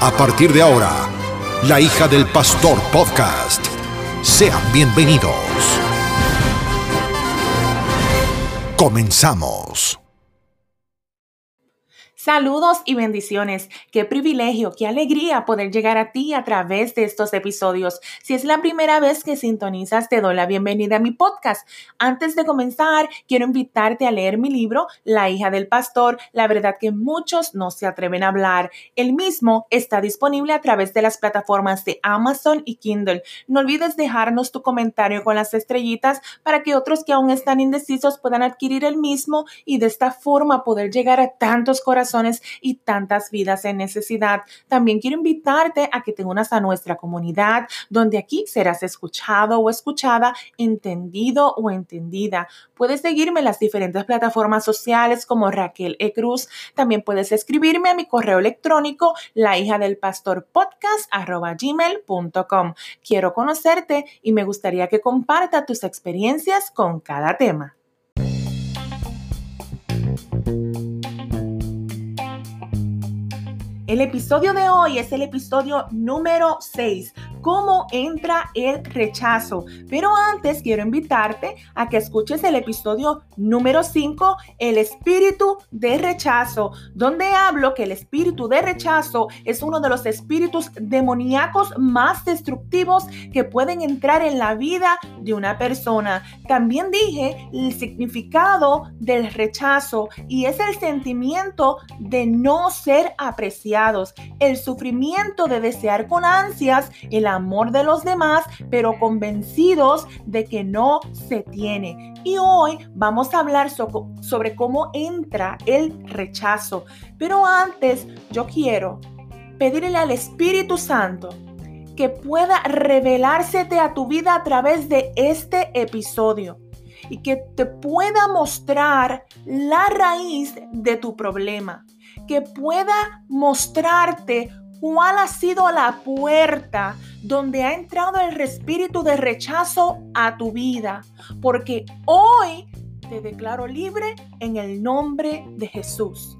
A partir de ahora, la hija del pastor podcast. Sean bienvenidos. Comenzamos. Saludos y bendiciones. Qué privilegio, qué alegría poder llegar a ti a través de estos episodios. Si es la primera vez que sintonizas, te doy la bienvenida a mi podcast. Antes de comenzar, quiero invitarte a leer mi libro, La hija del pastor, la verdad que muchos no se atreven a hablar. El mismo está disponible a través de las plataformas de Amazon y Kindle. No olvides dejarnos tu comentario con las estrellitas para que otros que aún están indecisos puedan adquirir el mismo y de esta forma poder llegar a tantos corazones y tantas vidas en necesidad. También quiero invitarte a que te unas a nuestra comunidad, donde aquí serás escuchado o escuchada, entendido o entendida. Puedes seguirme en las diferentes plataformas sociales como Raquel E. Cruz. También puedes escribirme a mi correo electrónico, la hija del pastor podcast gmail.com. Quiero conocerte y me gustaría que comparta tus experiencias con cada tema. El episodio de hoy es el episodio número 6, cómo entra el rechazo. Pero antes quiero invitarte a que escuches el episodio número 5, el espíritu de rechazo, donde hablo que el espíritu de rechazo es uno de los espíritus demoníacos más destructivos que pueden entrar en la vida de una persona. También dije el significado del rechazo y es el sentimiento de no ser apreciado el sufrimiento de desear con ansias el amor de los demás, pero convencidos de que no se tiene. Y hoy vamos a hablar sobre cómo entra el rechazo. Pero antes yo quiero pedirle al Espíritu Santo que pueda revelársete a tu vida a través de este episodio y que te pueda mostrar la raíz de tu problema que pueda mostrarte cuál ha sido la puerta donde ha entrado el espíritu de rechazo a tu vida. Porque hoy te declaro libre en el nombre de Jesús.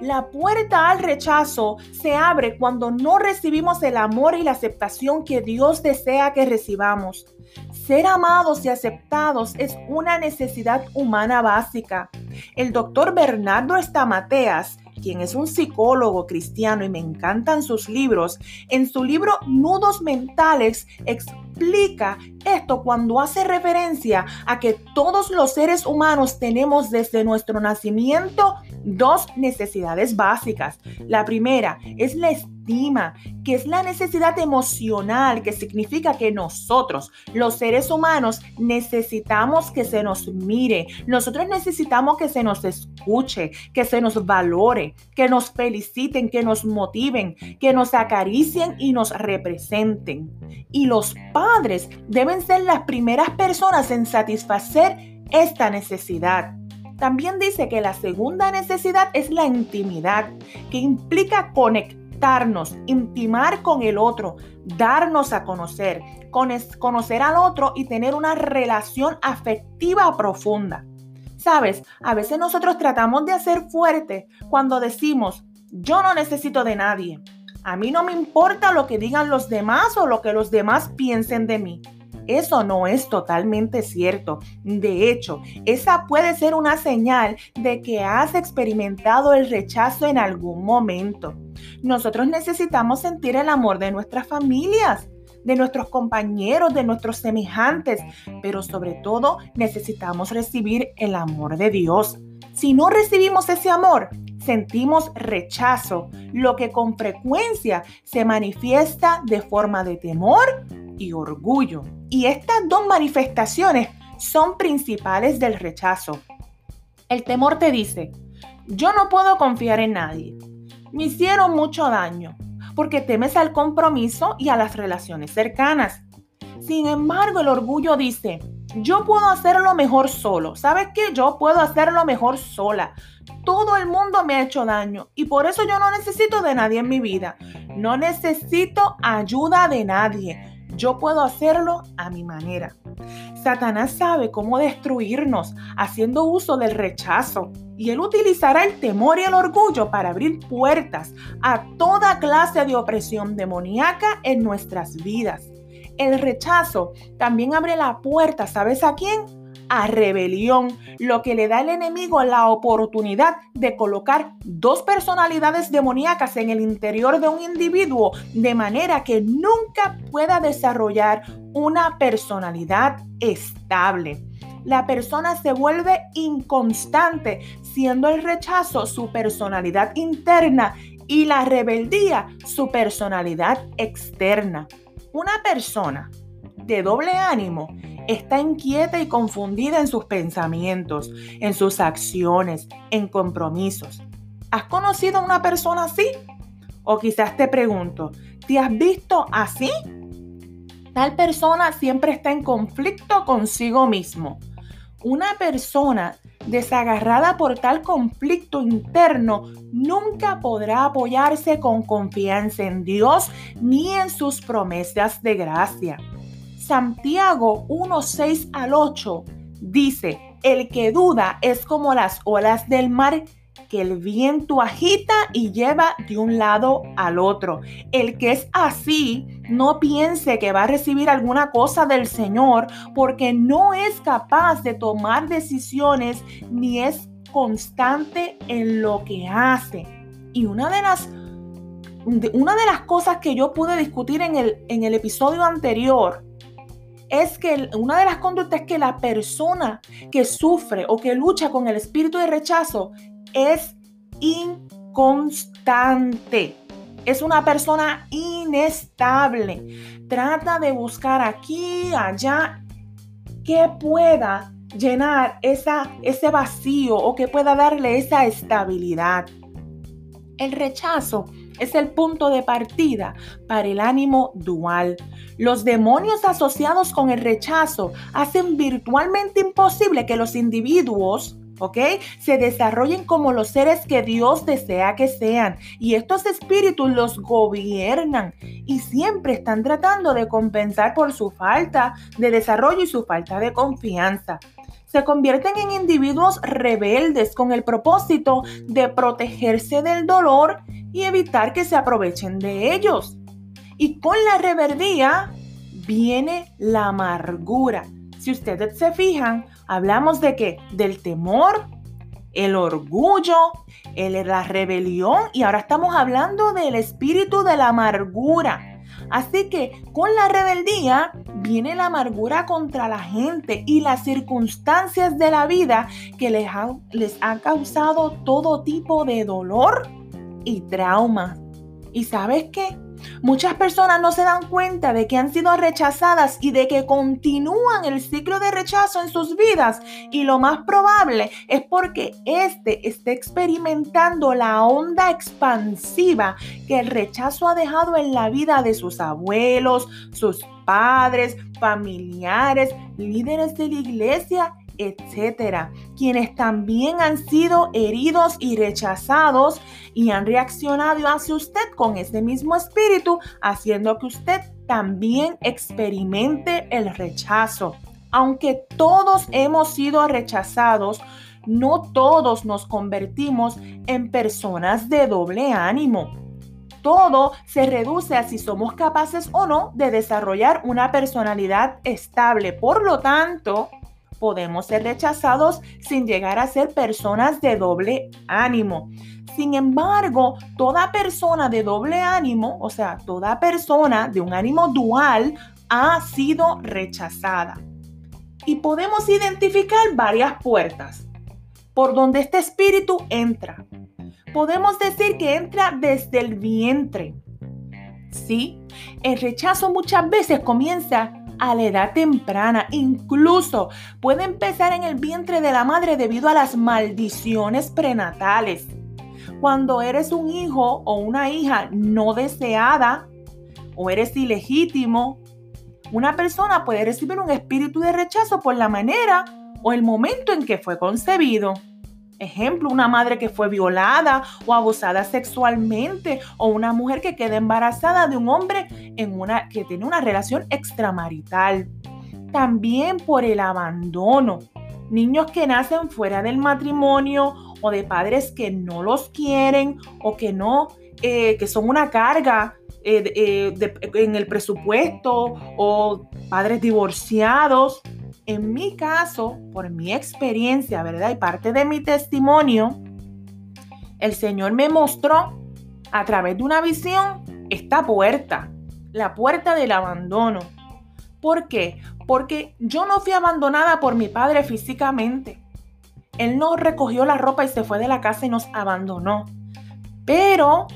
La puerta al rechazo se abre cuando no recibimos el amor y la aceptación que Dios desea que recibamos. Ser amados y aceptados es una necesidad humana básica. El doctor Bernardo Estamateas quien es un psicólogo cristiano y me encantan sus libros, en su libro Nudos Mentales explica esto cuando hace referencia a que todos los seres humanos tenemos desde nuestro nacimiento dos necesidades básicas. La primera es la que es la necesidad emocional, que significa que nosotros, los seres humanos, necesitamos que se nos mire, nosotros necesitamos que se nos escuche, que se nos valore, que nos feliciten, que nos motiven, que nos acaricien y nos representen. Y los padres deben ser las primeras personas en satisfacer esta necesidad. También dice que la segunda necesidad es la intimidad, que implica conectar intimar con el otro, darnos a conocer, conocer al otro y tener una relación afectiva profunda. Sabes, a veces nosotros tratamos de hacer fuerte cuando decimos, yo no necesito de nadie. A mí no me importa lo que digan los demás o lo que los demás piensen de mí. Eso no es totalmente cierto. De hecho, esa puede ser una señal de que has experimentado el rechazo en algún momento. Nosotros necesitamos sentir el amor de nuestras familias de nuestros compañeros, de nuestros semejantes, pero sobre todo necesitamos recibir el amor de Dios. Si no recibimos ese amor, sentimos rechazo, lo que con frecuencia se manifiesta de forma de temor y orgullo. Y estas dos manifestaciones son principales del rechazo. El temor te dice, yo no puedo confiar en nadie. Me hicieron mucho daño. porque temes al compromiso y a las relaciones cercanas. Sin embargo, el orgullo dice, yo puedo hacerlo mejor solo. ¿Sabes qué? Yo puedo hacerlo mejor sola. Todo el mundo me ha hecho daño y por eso yo no necesito de nadie en mi vida. No necesito ayuda de nadie. Yo puedo hacerlo a mi manera. Satanás sabe cómo destruirnos haciendo uso del rechazo y él utilizará el temor y el orgullo para abrir puertas a toda clase de opresión demoníaca en nuestras vidas. El rechazo también abre la puerta, ¿sabes a quién? A rebelión, lo que le da al enemigo la oportunidad de colocar dos personalidades demoníacas en el interior de un individuo de manera que nunca pueda desarrollar una personalidad estable. La persona se vuelve inconstante, siendo el rechazo su personalidad interna y la rebeldía su personalidad externa. Una persona de doble ánimo está inquieta y confundida en sus pensamientos, en sus acciones, en compromisos. ¿Has conocido a una persona así? O quizás te pregunto, ¿te has visto así? Tal persona siempre está en conflicto consigo mismo. Una persona desagarrada por tal conflicto interno, nunca podrá apoyarse con confianza en Dios ni en sus promesas de gracia. Santiago 1.6 al 8 dice, el que duda es como las olas del mar que el viento agita y lleva de un lado al otro. El que es así, no piense que va a recibir alguna cosa del Señor porque no es capaz de tomar decisiones ni es constante en lo que hace. Y una de las, una de las cosas que yo pude discutir en el, en el episodio anterior es que una de las conductas es que la persona que sufre o que lucha con el espíritu de rechazo es inconstante. Es una persona inestable. Trata de buscar aquí, allá, que pueda llenar esa, ese vacío o que pueda darle esa estabilidad. El rechazo es el punto de partida para el ánimo dual. Los demonios asociados con el rechazo hacen virtualmente imposible que los individuos. Se desarrollen como los seres que Dios desea que sean. Y estos espíritus los gobiernan y siempre están tratando de compensar por su falta de desarrollo y su falta de confianza. Se convierten en individuos rebeldes con el propósito de protegerse del dolor y evitar que se aprovechen de ellos. Y con la rebeldía viene la amargura. Si ustedes se fijan, hablamos de qué? Del temor, el orgullo, el, la rebelión y ahora estamos hablando del espíritu de la amargura. Así que con la rebeldía viene la amargura contra la gente y las circunstancias de la vida que les, les han causado todo tipo de dolor y trauma. ¿Y sabes qué? Muchas personas no se dan cuenta de que han sido rechazadas y de que continúan el ciclo de rechazo en sus vidas. Y lo más probable es porque éste esté experimentando la onda expansiva que el rechazo ha dejado en la vida de sus abuelos, sus padres, familiares, líderes de la iglesia etcétera, quienes también han sido heridos y rechazados y han reaccionado hacia usted con ese mismo espíritu, haciendo que usted también experimente el rechazo. Aunque todos hemos sido rechazados, no todos nos convertimos en personas de doble ánimo. Todo se reduce a si somos capaces o no de desarrollar una personalidad estable. Por lo tanto, podemos ser rechazados sin llegar a ser personas de doble ánimo. Sin embargo, toda persona de doble ánimo, o sea, toda persona de un ánimo dual, ha sido rechazada. Y podemos identificar varias puertas por donde este espíritu entra. Podemos decir que entra desde el vientre. Sí, el rechazo muchas veces comienza a la edad temprana. Incluso puede empezar en el vientre de la madre debido a las maldiciones prenatales. Cuando eres un hijo o una hija no deseada o eres ilegítimo, una persona puede recibir un espíritu de rechazo por la manera o el momento en que fue concebido. Ejemplo, una madre que fue violada o abusada sexualmente o una mujer que queda embarazada de un hombre en una, que tiene una relación extramarital. También por el abandono. Niños que nacen fuera del matrimonio o de padres que no los quieren o que no, eh, que son una carga eh, eh, en el presupuesto o padres divorciados en mi caso, por mi experiencia, ¿verdad? Y parte de mi testimonio, el Señor me mostró a través de una visión esta puerta, la puerta del abandono. ¿Por qué? Porque yo no fui abandonada por mi padre físicamente. Él no recogió la ropa y se fue de la casa y nos abandonó. Pero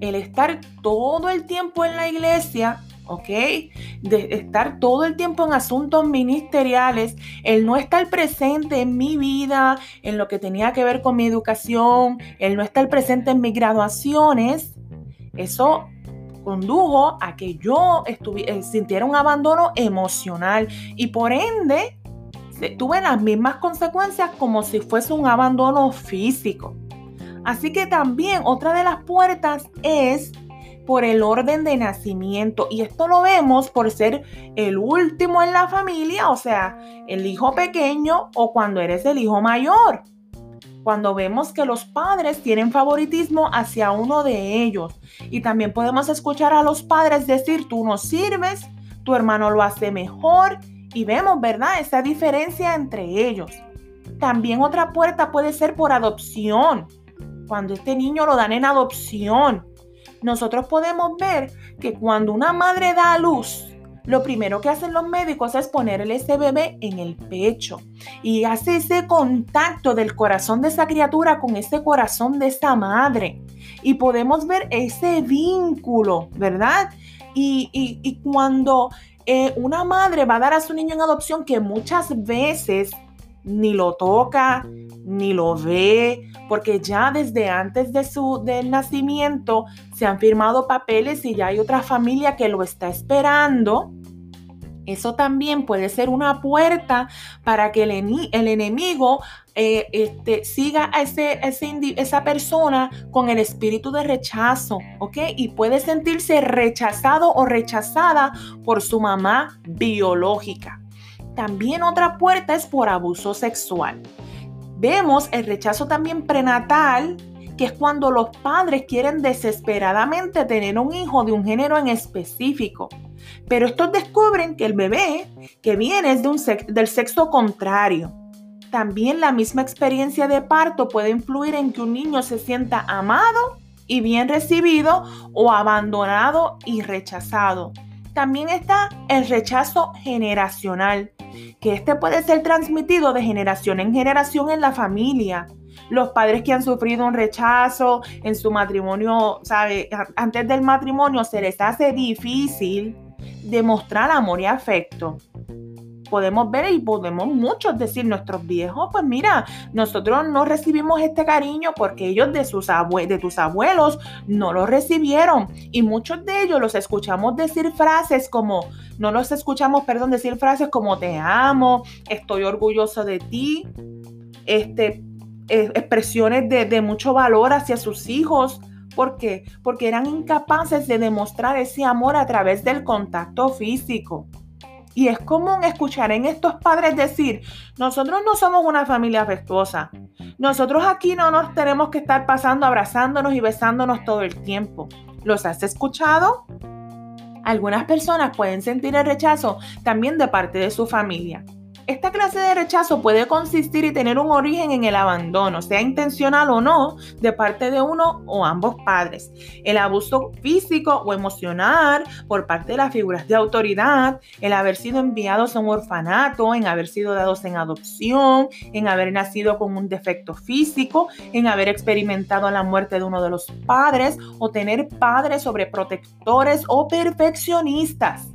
el estar todo el tiempo en la iglesia ¿ok? De estar todo el tiempo en asuntos ministeriales, el no estar presente en mi vida, en lo que tenía que ver con mi educación, el no estar presente en mis graduaciones, eso condujo a que yo eh, sintiera un abandono emocional y por ende tuve las mismas consecuencias como si fuese un abandono físico. Así que también otra de las puertas es por el orden de nacimiento. Y esto lo vemos por ser el último en la familia, o sea, el hijo pequeño o cuando eres el hijo mayor. Cuando vemos que los padres tienen favoritismo hacia uno de ellos. Y también podemos escuchar a los padres decir, tú no sirves, tu hermano lo hace mejor. Y vemos, ¿verdad? Esa diferencia entre ellos. También otra puerta puede ser por adopción. Cuando este niño lo dan en adopción nosotros podemos ver que cuando una madre da a luz, lo primero que hacen los médicos es ponerle ese bebé en el pecho y hace ese contacto del corazón de esa criatura con ese corazón de esa madre. Y podemos ver ese vínculo, ¿verdad? Y, cuando eh, una madre va a dar a su niño en adopción, que muchas veces ni lo toca, ni lo ve, porque ya desde antes de su del nacimiento se han firmado papeles y ya hay otra familia que lo está esperando. Eso también puede ser una puerta para que el, el enemigo eh, este, siga a ese, esa persona con el espíritu de rechazo, ¿ok? Y puede sentirse rechazado o rechazada por su mamá biológica. También otra puerta es por abuso sexual. Vemos el rechazo también prenatal, que es cuando los padres quieren desesperadamente tener un hijo de un género en específico. Pero estos descubren que el bebé que viene es de un del sexo contrario. También la misma experiencia de parto puede influir en que un niño se sienta amado y bien recibido o abandonado y rechazado. También está el rechazo generacional, que este puede ser transmitido de generación en generación en la familia. Los padres que han sufrido un rechazo en su matrimonio. Antes del matrimonio se les hace difícil demostrar amor y afecto podemos ver y podemos muchos decir, nuestros viejos, pues mira, nosotros no recibimos este cariño porque ellos de, sus de tus abuelos no lo recibieron. Y muchos de ellos los escuchamos decir frases como, no los escuchamos, perdón, decir frases como te amo, estoy orgulloso de ti, este, expresiones de, de mucho valor hacia sus hijos. ¿Por qué? Porque eran incapaces de demostrar ese amor a través del contacto físico. Y es común escuchar en estos padres decir, nosotros no somos una familia afectuosa. Nosotros aquí no nos tenemos que estar pasando abrazándonos y besándonos todo el tiempo. ¿Los has escuchado? Algunas personas pueden sentir el rechazo también de parte de su familia. Esta clase de rechazo puede consistir y tener un origen en el abandono, sea intencional o no, de parte de uno o ambos padres. El abuso físico o emocional por parte de las figuras de autoridad, el haber sido enviados a un orfanato, en haber sido dados en adopción, en haber nacido con un defecto físico, en haber experimentado la muerte de uno de los padres o tener padres sobreprotectores o perfeccionistas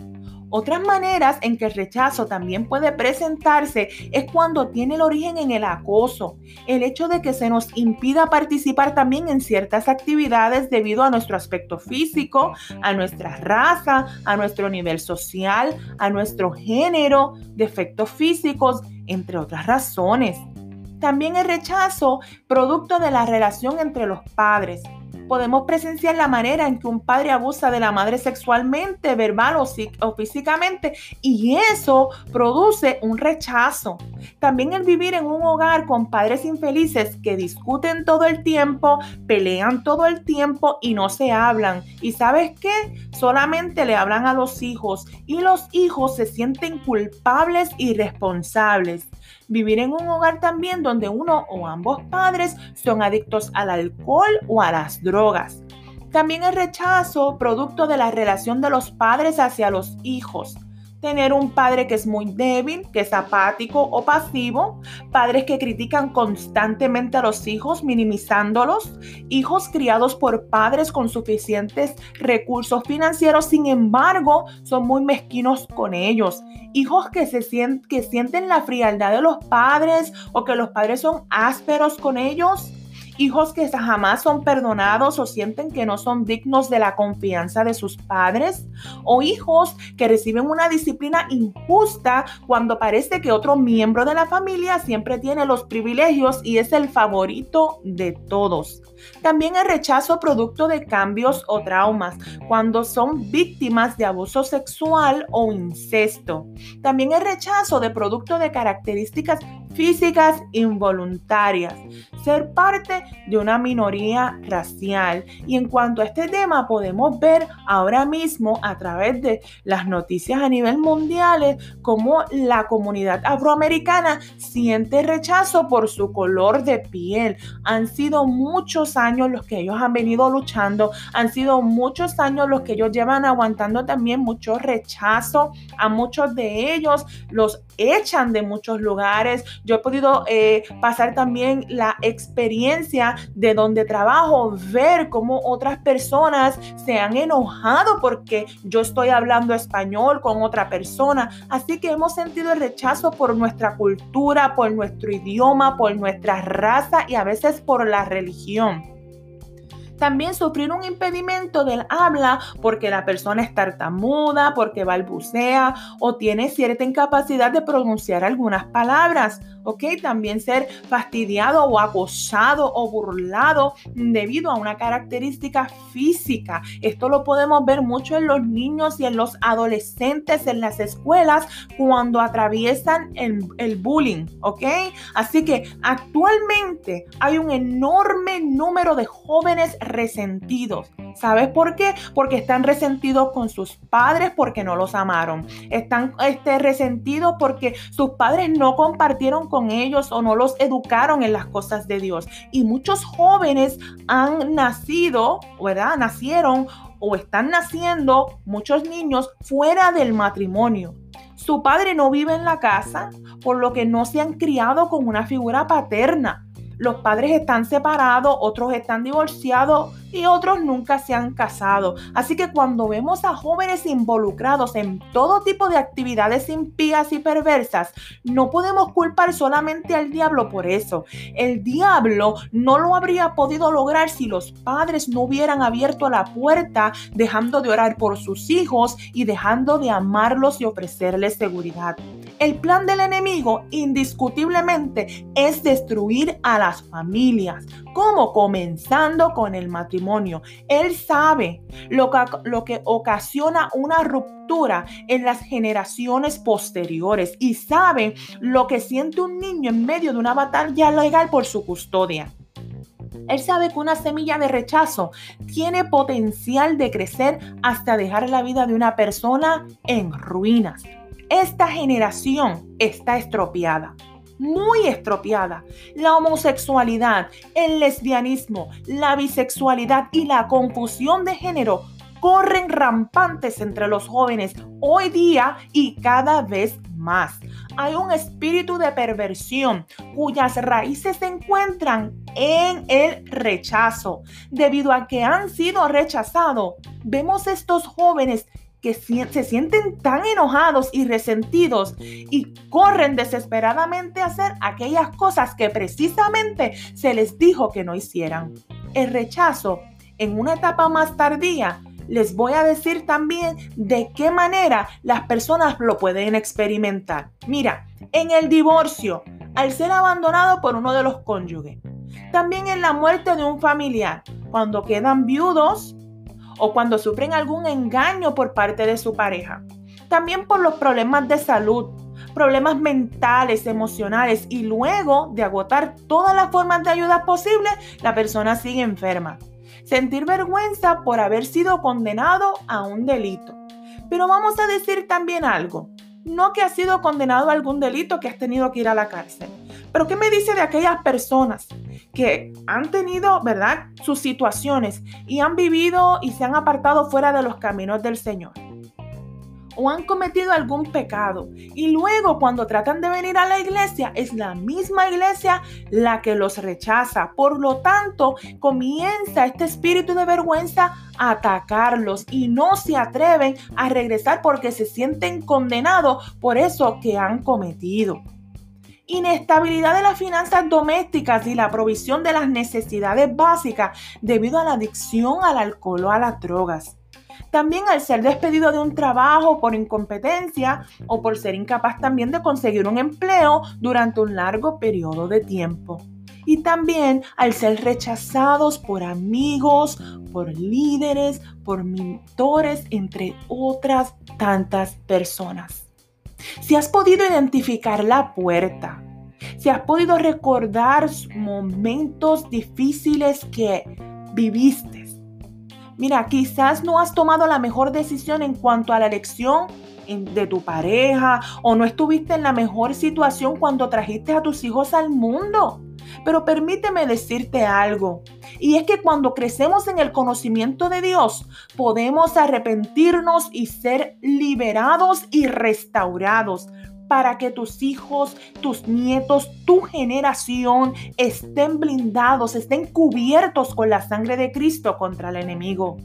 Otras maneras en que el rechazo también puede presentarse es cuando tiene el origen en el acoso, el hecho de que se nos impida participar también en ciertas actividades debido a nuestro aspecto físico, a nuestra raza, a nuestro nivel social, a nuestro género, defectos físicos, entre otras razones. También el rechazo, producto de la relación entre los padres podemos presenciar la manera en que un padre abusa de la madre sexualmente, verbal o, físicamente y eso produce un rechazo. También el vivir en un hogar con padres infelices que discuten todo el tiempo, pelean todo el tiempo y no se hablan. ¿Y sabes qué? Solamente le hablan a los hijos y los hijos se sienten culpables y responsables. Vivir en un hogar también donde uno o ambos padres son adictos al alcohol o a las drogas. También el rechazo producto de la relación de los padres hacia los hijos tener un padre que es muy débil, que es apático o pasivo, padres que critican constantemente a los hijos, minimizándolos, hijos criados por padres con suficientes recursos financieros, sin embargo, son muy mezquinos con ellos, hijos que, se sienten, que sienten la frialdad de los padres o que los padres son ásperos con ellos hijos que jamás son perdonados o sienten que no son dignos de la confianza de sus padres, o hijos que reciben una disciplina injusta cuando parece que otro miembro de la familia siempre tiene los privilegios y es el favorito de todos. También el rechazo producto de cambios o traumas, cuando son víctimas de abuso sexual o incesto. También el rechazo de producto de características físicas involuntarias, ser parte de una minoría racial. Y en cuanto a este tema, podemos ver ahora mismo a través de las noticias a nivel mundial cómo la comunidad afroamericana siente rechazo por su color de piel. Han sido muchos años los que ellos han venido luchando, han sido muchos años los que ellos llevan aguantando también mucho rechazo. A muchos de ellos los echan de muchos lugares. Yo he podido eh, pasar también la experiencia de donde trabajo, ver cómo otras personas se han enojado porque yo estoy hablando español con otra persona. Así que hemos sentido el rechazo por nuestra cultura, por nuestro idioma, por nuestra raza y a veces por la religión. También sufrir un impedimento del habla porque la persona es tartamuda, porque balbucea o tiene cierta incapacidad de pronunciar algunas palabras. ¿Ok? También ser fastidiado o acosado o burlado debido a una característica física. Esto lo podemos ver mucho en los niños y en los adolescentes en las escuelas cuando atraviesan el, bullying. ¿Ok? Así que actualmente hay un enorme número de jóvenes resentidos. ¿Sabes por qué? Porque están resentidos con sus padres porque no los amaron. Están este, resentidos porque sus padres no compartieron con ellos o no los educaron en las cosas de Dios. Y muchos jóvenes han nacido, ¿verdad? Nacieron o están naciendo muchos niños fuera del matrimonio. Su padre no vive en la casa, por lo que no se han criado con una figura paterna los padres están separados, otros están divorciados y otros nunca se han casado. Así que cuando vemos a jóvenes involucrados en todo tipo de actividades impías y perversas, no podemos culpar solamente al diablo por eso. El diablo no lo habría podido lograr si los padres no hubieran abierto la puerta dejando de orar por sus hijos y dejando de amarlos y ofrecerles seguridad. El plan del enemigo indiscutiblemente es destruir a las familias, como comenzando con el matrimonio. Él sabe lo que, lo que ocasiona una ruptura en las generaciones posteriores y sabe lo que siente un niño en medio de una batalla legal por su custodia. Él sabe que una semilla de rechazo tiene potencial de crecer hasta dejar la vida de una persona en ruinas. Esta generación está estropeada, muy estropeada. La homosexualidad, el lesbianismo, la bisexualidad y la confusión de género corren rampantes entre los jóvenes hoy día y cada vez más. Hay un espíritu de perversión cuyas raíces se encuentran en el rechazo. Debido a que han sido rechazados, vemos estos jóvenes que se sienten tan enojados y resentidos y corren desesperadamente a hacer aquellas cosas que precisamente se les dijo que no hicieran. El rechazo en una etapa más tardía les voy a decir también de qué manera las personas lo pueden experimentar. Mira, en el divorcio, al ser abandonado por uno de los cónyuges, también en la muerte de un familiar, cuando quedan viudos o cuando sufren algún engaño por parte de su pareja. También por los problemas de salud, problemas mentales, emocionales y luego de agotar todas las formas de ayuda posibles, la persona sigue enferma sentir vergüenza por haber sido condenado a un delito. Pero vamos a decir también algo. No que has sido condenado a algún delito que has tenido que ir a la cárcel. Pero ¿qué me dice de aquellas personas que han tenido, verdad, sus situaciones y han vivido y se han apartado fuera de los caminos del Señor? o han cometido algún pecado. Y luego cuando tratan de venir a la iglesia, es la misma iglesia la que los rechaza. Por lo tanto, comienza este espíritu de vergüenza a atacarlos y no se atreven a regresar porque se sienten condenados por eso que han cometido inestabilidad de las finanzas domésticas y la provisión de las necesidades básicas debido a la adicción al alcohol o a las drogas. También al ser despedido de un trabajo por incompetencia o por ser incapaz también de conseguir un empleo durante un largo periodo de tiempo. Y también al ser rechazados por amigos, por líderes, por mentores, entre otras tantas personas. Si has podido identificar la puerta, si has podido recordar momentos difíciles que viviste, Mira, quizás no has tomado la mejor decisión en cuanto a la elección de tu pareja o no estuviste en la mejor situación cuando trajiste a tus hijos al mundo. Pero permíteme decirte algo, y es que cuando crecemos en el conocimiento de Dios, podemos arrepentirnos y ser liberados y restaurados para que tus hijos, tus nietos, tu generación estén blindados, estén cubiertos con la sangre de Cristo contra el enemigo.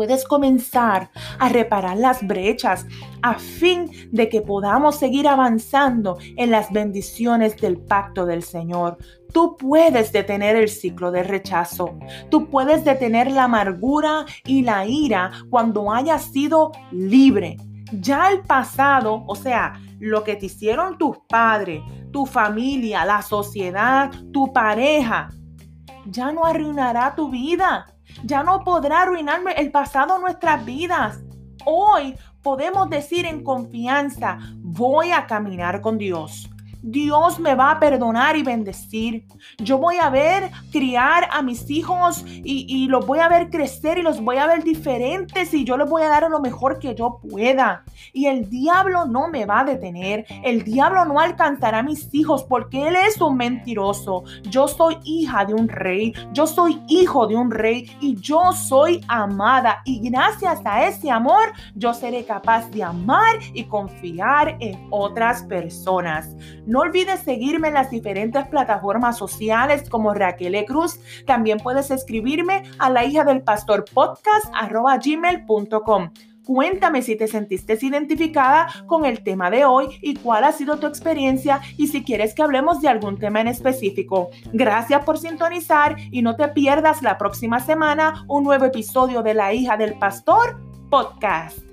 Puedes comenzar a reparar las brechas a fin de que podamos seguir avanzando en las bendiciones del pacto del Señor. Tú puedes detener el ciclo de rechazo. Tú puedes detener la amargura y la ira cuando hayas sido libre. Ya el pasado, o sea, lo que te hicieron tus padres, tu familia, la sociedad, tu pareja, ya no arruinará tu vida. Ya no podrá arruinarme el pasado nuestras vidas. Hoy podemos decir en confianza, voy a caminar con Dios. Dios me va a perdonar y bendecir. Yo voy a ver criar a mis hijos y, los voy a ver crecer y los voy a ver diferentes y yo les voy a dar lo mejor que yo pueda. Y el diablo no me va a detener. El diablo no alcanzará a mis hijos porque él es un mentiroso. Yo soy hija de un rey. Yo soy hijo de un rey y yo soy amada. Y gracias a ese amor yo seré capaz de amar y confiar en otras personas. No olvides seguirme en las diferentes plataformas sociales como Raquel e. Cruz. También puedes escribirme a la hija del pastor podcast. Cuéntame si te sentiste identificada con el tema de hoy y cuál ha sido tu experiencia y si quieres que hablemos de algún tema en específico. Gracias por sintonizar y no te pierdas la próxima semana un nuevo episodio de La hija del pastor podcast.